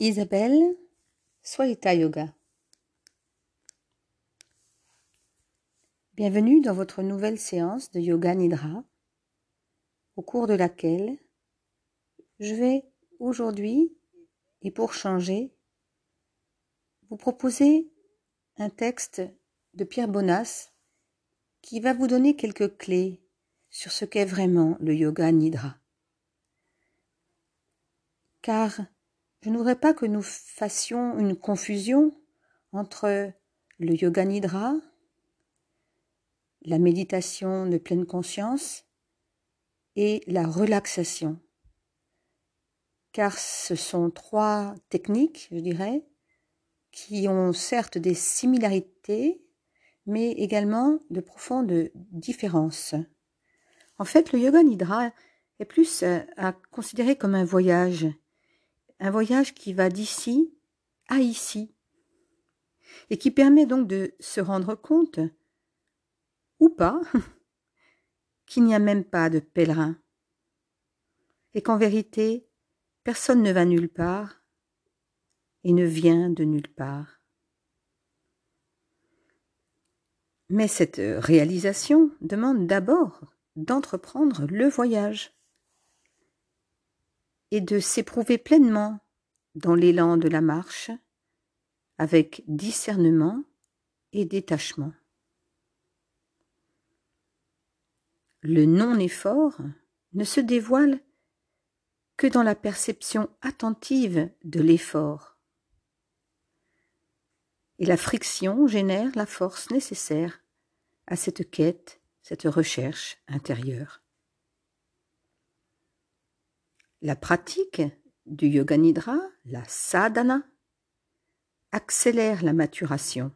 Isabelle, Swaita Yoga. Bienvenue dans votre nouvelle séance de Yoga Nidra, au cours de laquelle je vais aujourd'hui, et pour changer, vous proposer un texte de Pierre Bonas qui va vous donner quelques clés sur ce qu'est vraiment le Yoga Nidra. Car je ne voudrais pas que nous fassions une confusion entre le yoga nidra, la méditation de pleine conscience et la relaxation. Car ce sont trois techniques, je dirais, qui ont certes des similarités, mais également de profondes différences. En fait, le yoga nidra est plus à considérer comme un voyage un voyage qui va d'ici à ici, et qui permet donc de se rendre compte, ou pas, qu'il n'y a même pas de pèlerin, et qu'en vérité, personne ne va nulle part et ne vient de nulle part. Mais cette réalisation demande d'abord d'entreprendre le voyage et de s'éprouver pleinement dans l'élan de la marche avec discernement et détachement. Le non-effort ne se dévoile que dans la perception attentive de l'effort. Et la friction génère la force nécessaire à cette quête, cette recherche intérieure. La pratique du yoga nidra, la sadhana, accélère la maturation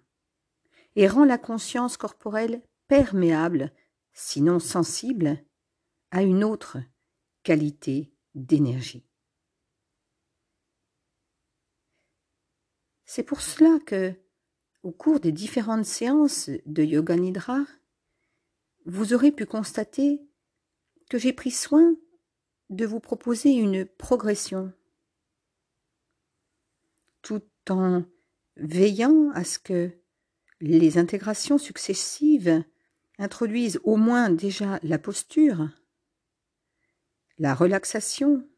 et rend la conscience corporelle perméable, sinon sensible, à une autre qualité d'énergie. C'est pour cela que, au cours des différentes séances de yoga nidra, vous aurez pu constater que j'ai pris soin de vous proposer une progression, tout en veillant à ce que les intégrations successives introduisent au moins déjà la posture, la relaxation,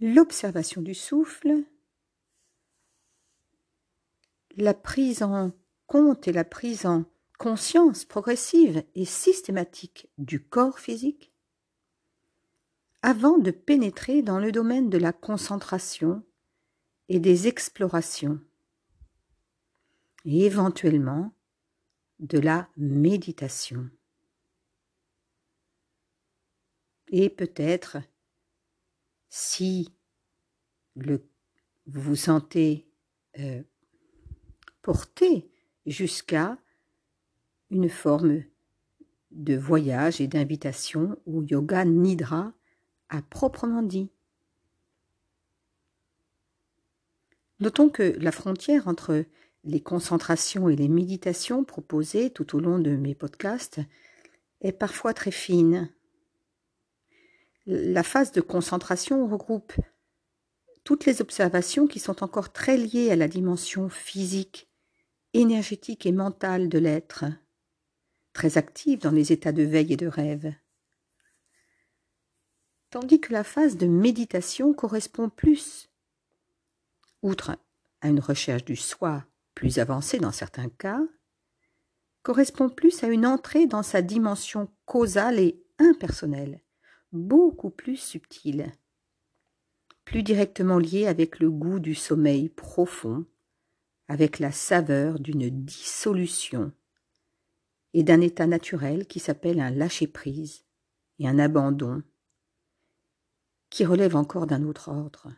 l'observation du souffle, la prise en compte et la prise en conscience progressive et systématique du corps physique, avant de pénétrer dans le domaine de la concentration et des explorations, et éventuellement de la méditation. Et peut-être, si vous vous sentez euh, porté jusqu'à une forme de voyage et d'invitation au yoga nidra à proprement dit. Notons que la frontière entre les concentrations et les méditations proposées tout au long de mes podcasts est parfois très fine. La phase de concentration regroupe toutes les observations qui sont encore très liées à la dimension physique, énergétique et mentale de l'être, très active dans les états de veille et de rêve tandis que la phase de méditation correspond plus, outre à une recherche du soi plus avancée dans certains cas, correspond plus à une entrée dans sa dimension causale et impersonnelle, beaucoup plus subtile, plus directement liée avec le goût du sommeil profond, avec la saveur d'une dissolution et d'un état naturel qui s'appelle un lâcher-prise et un abandon relève encore d'un autre ordre.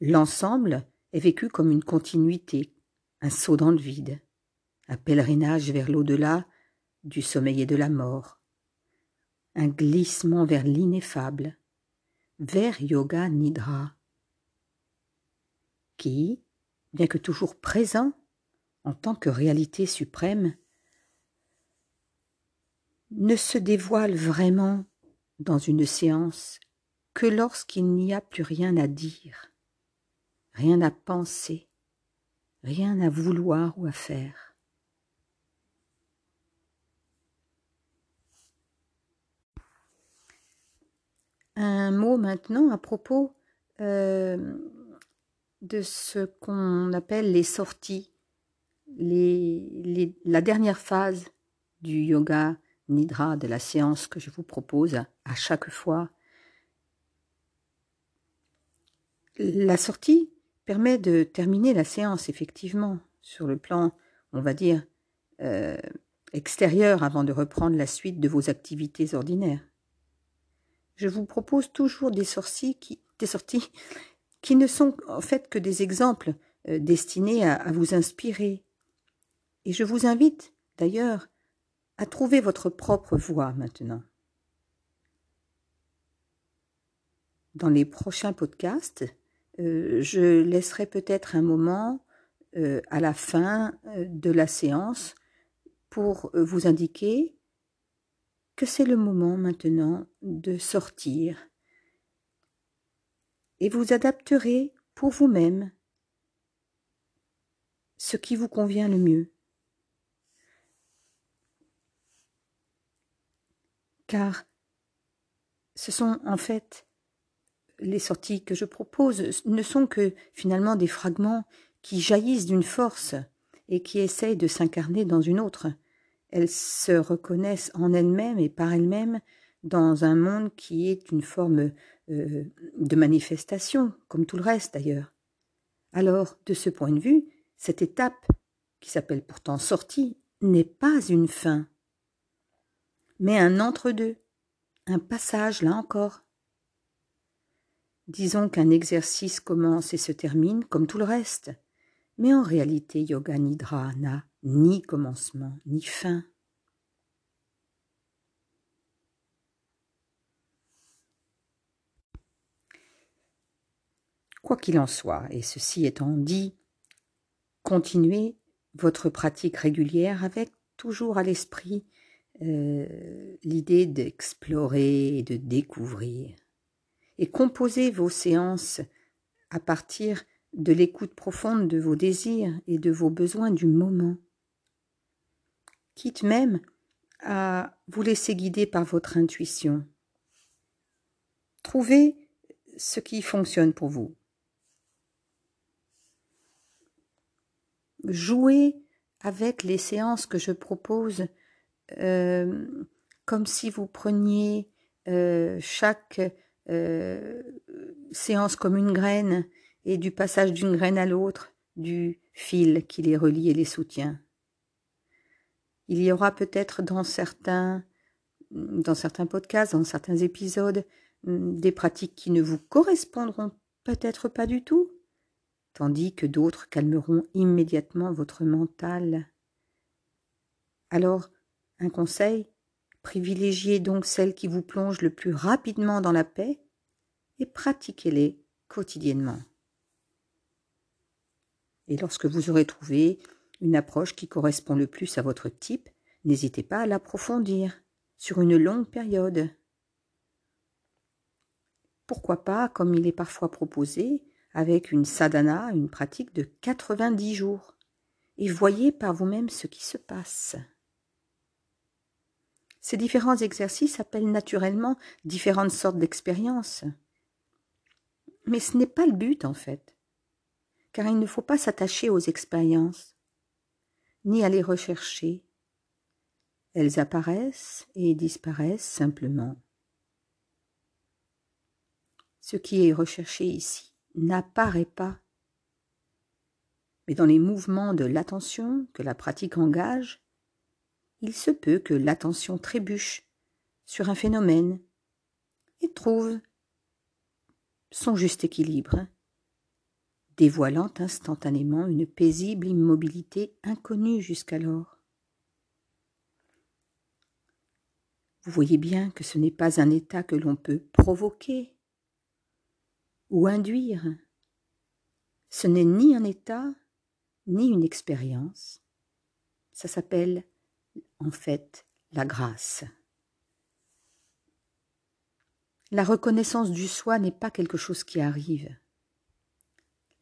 L'ensemble est vécu comme une continuité, un saut dans le vide, un pèlerinage vers l'au-delà du sommeil et de la mort, un glissement vers l'ineffable, vers Yoga Nidra, qui, bien que toujours présent en tant que réalité suprême, ne se dévoile vraiment dans une séance que lorsqu'il n'y a plus rien à dire, rien à penser, rien à vouloir ou à faire. Un mot maintenant à propos euh, de ce qu'on appelle les sorties, la dernière phase du yoga nidra de la séance que je vous propose à chaque fois. La sortie permet de terminer la séance, effectivement, sur le plan, on va dire, euh, extérieur avant de reprendre la suite de vos activités ordinaires. Je vous propose toujours des sorties qui, sorties qui ne sont en fait que des exemples euh, destinés à vous inspirer. Et je vous invite, d'ailleurs, à trouver votre propre voie maintenant. Dans les prochains podcasts, euh, je laisserai peut-être un moment euh, à la fin euh, de la séance pour vous indiquer que c'est le moment maintenant de sortir et vous adapterez pour vous-même ce qui vous convient le mieux. Car ce sont en fait les sorties que je propose ne sont que finalement des fragments qui jaillissent d'une force et qui essayent de s'incarner dans une autre. Elles se reconnaissent en elles-mêmes et par elles-mêmes dans un monde qui est une forme euh, de manifestation, comme tout le reste d'ailleurs. Alors, de ce point de vue, cette étape, qui s'appelle pourtant sortie, n'est pas une fin, mais un entre-deux, un passage là encore, Disons qu'un exercice commence et se termine comme tout le reste, mais en réalité Yoga Nidra n'a ni commencement ni fin. Quoi qu'il en soit, et ceci étant dit, continuez votre pratique régulière avec toujours à l'esprit euh, l'idée d'explorer et de découvrir et composez vos séances à partir de l'écoute profonde de vos désirs et de vos besoins du moment. Quitte même à vous laisser guider par votre intuition. Trouvez ce qui fonctionne pour vous. Jouez avec les séances que je propose euh, comme si vous preniez euh, chaque euh, séance comme une graine et du passage d'une graine à l'autre, du fil qui les relie et les soutient. Il y aura peut-être dans certains, dans certains podcasts, dans certains épisodes, des pratiques qui ne vous correspondront peut-être pas du tout, tandis que d'autres calmeront immédiatement votre mental. Alors, un conseil, Privilégiez donc celles qui vous plongent le plus rapidement dans la paix et pratiquez-les quotidiennement. Et lorsque vous aurez trouvé une approche qui correspond le plus à votre type, n'hésitez pas à l'approfondir sur une longue période. Pourquoi pas, comme il est parfois proposé, avec une sadhana, une pratique de 90 jours, et voyez par vous-même ce qui se passe. Ces différents exercices appellent naturellement différentes sortes d'expériences. Mais ce n'est pas le but en fait, car il ne faut pas s'attacher aux expériences, ni à les rechercher. Elles apparaissent et disparaissent simplement. Ce qui est recherché ici n'apparaît pas. Mais dans les mouvements de l'attention que la pratique engage, il se peut que l'attention trébuche sur un phénomène et trouve son juste équilibre, dévoilant instantanément une paisible immobilité inconnue jusqu'alors. Vous voyez bien que ce n'est pas un état que l'on peut provoquer ou induire. Ce n'est ni un état, ni une expérience. Ça s'appelle en fait la grâce. La reconnaissance du soi n'est pas quelque chose qui arrive.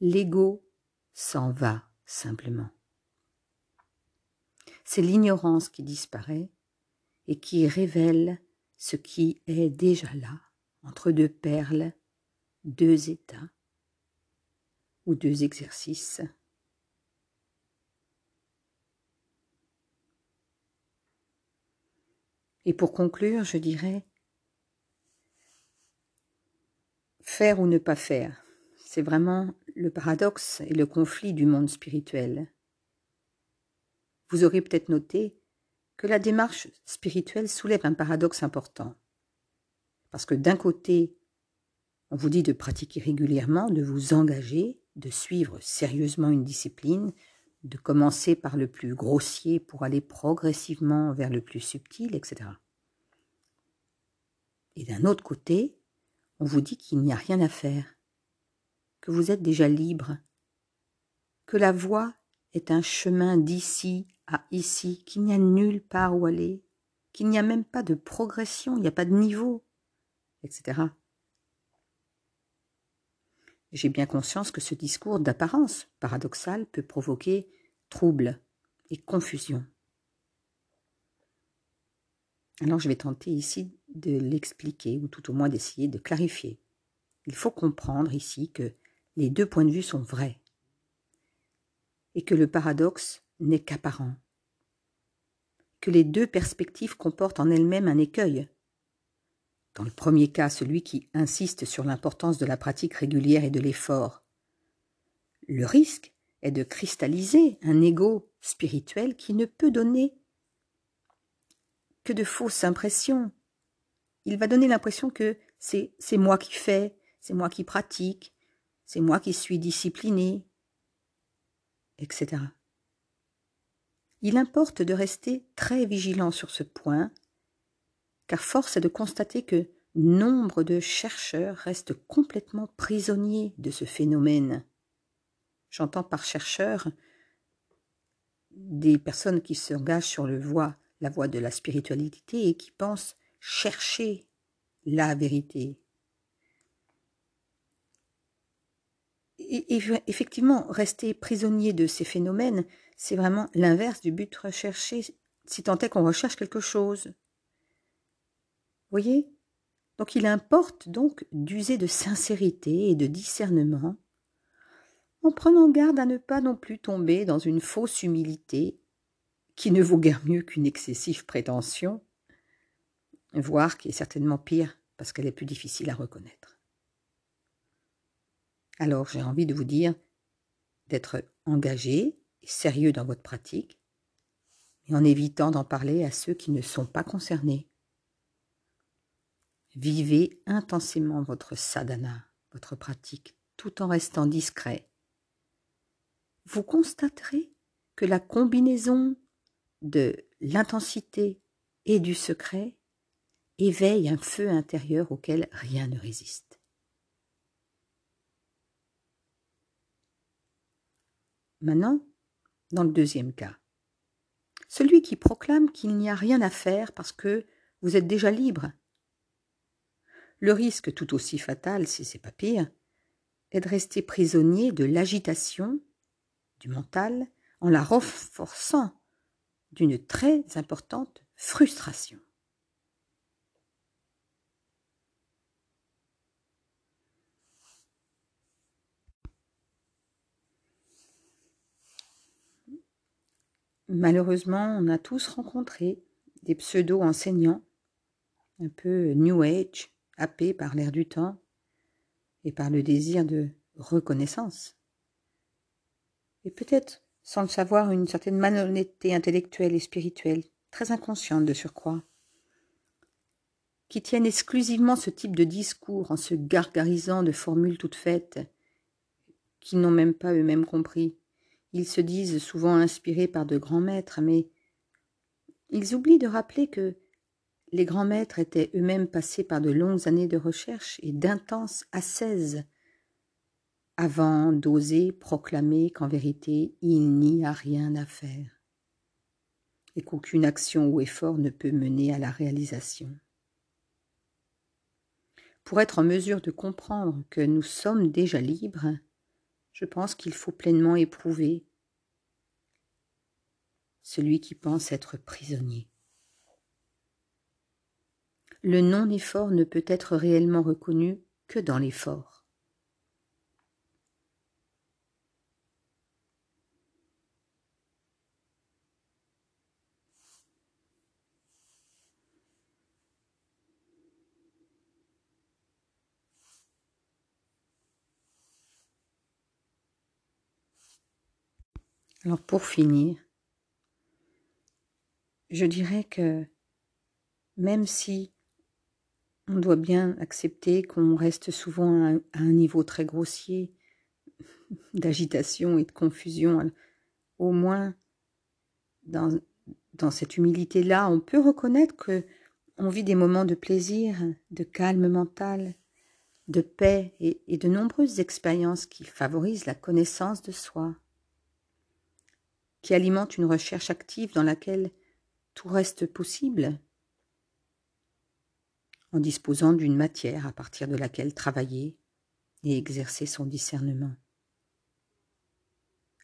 L'ego s'en va simplement. C'est l'ignorance qui disparaît et qui révèle ce qui est déjà là, entre deux perles, deux états ou deux exercices. Et pour conclure, je dirais faire ou ne pas faire. C'est vraiment le paradoxe et le conflit du monde spirituel. Vous aurez peut-être noté que la démarche spirituelle soulève un paradoxe important. Parce que d'un côté, on vous dit de pratiquer régulièrement, de vous engager, de suivre sérieusement une discipline, de commencer par le plus grossier pour aller progressivement vers le plus subtil, etc. Et d'un autre côté, on vous dit qu'il n'y a rien à faire, que vous êtes déjà libre, que la voie est un chemin d'ici à ici, qu'il n'y a nulle part où aller, qu'il n'y a même pas de progression, il n'y a pas de niveau, etc. J'ai bien conscience que ce discours d'apparence paradoxale peut provoquer trouble et confusion. Alors je vais tenter ici de l'expliquer, ou tout au moins d'essayer de clarifier. Il faut comprendre ici que les deux points de vue sont vrais, et que le paradoxe n'est qu'apparent, que les deux perspectives comportent en elles-mêmes un écueil. Dans le premier cas, celui qui insiste sur l'importance de la pratique régulière et de l'effort. Le risque est de cristalliser un ego spirituel qui ne peut donner que de fausses impressions. Il va donner l'impression que c'est moi qui fais, c'est moi qui pratique, c'est moi qui suis discipliné, etc. Il importe de rester très vigilant sur ce point, car force est de constater que nombre de chercheurs restent complètement prisonniers de ce phénomène. J'entends par chercheurs des personnes qui s'engagent sur la voie de la spiritualité et qui pensent chercher la vérité. Et, effectivement, rester prisonnier de ces phénomènes, c'est vraiment l'inverse du but recherché, si tant est qu'on recherche quelque chose. Voyez? Donc il importe donc d'user de sincérité et de discernement en prenant garde à ne pas non plus tomber dans une fausse humilité qui ne vaut guère mieux qu'une excessive prétention, voire qui est certainement pire parce qu'elle est plus difficile à reconnaître. Alors j'ai envie de vous dire d'être engagé et sérieux dans votre pratique, mais en évitant d'en parler à ceux qui ne sont pas concernés. Vivez intensément votre sadhana, votre pratique, tout en restant discret vous constaterez que la combinaison de l'intensité et du secret éveille un feu intérieur auquel rien ne résiste. Maintenant, dans le deuxième cas, celui qui proclame qu'il n'y a rien à faire parce que vous êtes déjà libre. Le risque tout aussi fatal, si c'est pas pire, est de rester prisonnier de l'agitation du mental en la renforçant d'une très importante frustration. Malheureusement, on a tous rencontré des pseudo-enseignants, un peu New Age, happés par l'air du temps et par le désir de reconnaissance et peut-être, sans le savoir, une certaine malhonnêteté intellectuelle et spirituelle, très inconsciente de surcroît, qui tiennent exclusivement ce type de discours en se gargarisant de formules toutes faites, qu'ils n'ont même pas eux-mêmes compris. Ils se disent souvent inspirés par de grands maîtres, mais ils oublient de rappeler que les grands maîtres étaient eux-mêmes passés par de longues années de recherche et d'intenses ascèses avant d'oser proclamer qu'en vérité il n'y a rien à faire et qu'aucune action ou effort ne peut mener à la réalisation. pour être en mesure de comprendre que nous sommes déjà libres, je pense qu'il faut pleinement éprouver celui qui pense être prisonnier. Le non-effort ne peut être réellement reconnu que dans l'effort. Alors pour finir, je dirais que même si on doit bien accepter qu'on reste souvent à un niveau très grossier d'agitation et de confusion, au moins dans, cette humilité-là, on peut reconnaître que on vit des moments de plaisir, de calme mental, de paix et, de nombreuses expériences qui favorisent la connaissance de soi, qui alimente une recherche active dans laquelle tout reste possible en disposant d'une matière à partir de laquelle travailler et exercer son discernement.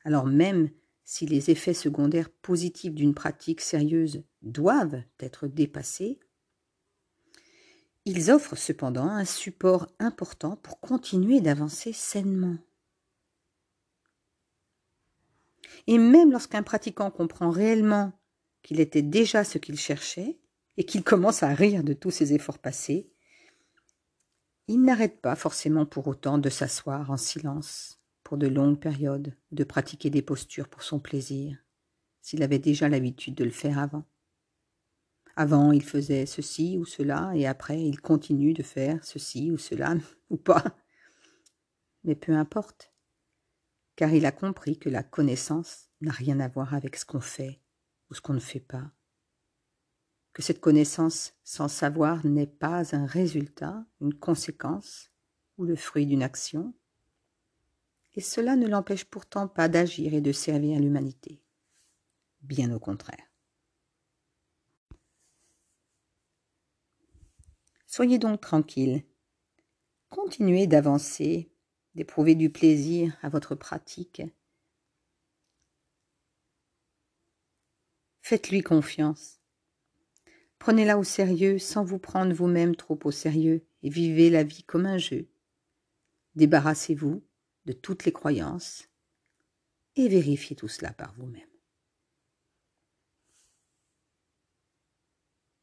Alors même si les effets secondaires positifs d'une pratique sérieuse doivent être dépassés, ils offrent cependant un support important pour continuer d'avancer sainement. Et même lorsqu'un pratiquant comprend réellement qu'il était déjà ce qu'il cherchait, et qu'il commence à rire de tous ses efforts passés, il n'arrête pas forcément pour autant de s'asseoir en silence pour de longues périodes, de pratiquer des postures pour son plaisir, s'il avait déjà l'habitude de le faire avant. Avant, il faisait ceci ou cela, et après, il continue de faire ceci ou cela, ou pas. Mais peu importe, car il a compris que la connaissance n'a rien à voir avec ce qu'on fait ou ce qu'on ne fait pas, que cette connaissance sans savoir n'est pas un résultat, une conséquence ou le fruit d'une action, et cela ne l'empêche pourtant pas d'agir et de servir l'humanité. Bien au contraire. Soyez donc tranquille. Continuez d'avancer, d'éprouver du plaisir à votre pratique Faites-lui confiance. Prenez-la au sérieux sans vous prendre vous-même trop au sérieux et vivez la vie comme un jeu. Débarrassez-vous de toutes les croyances et vérifiez tout cela par vous-même.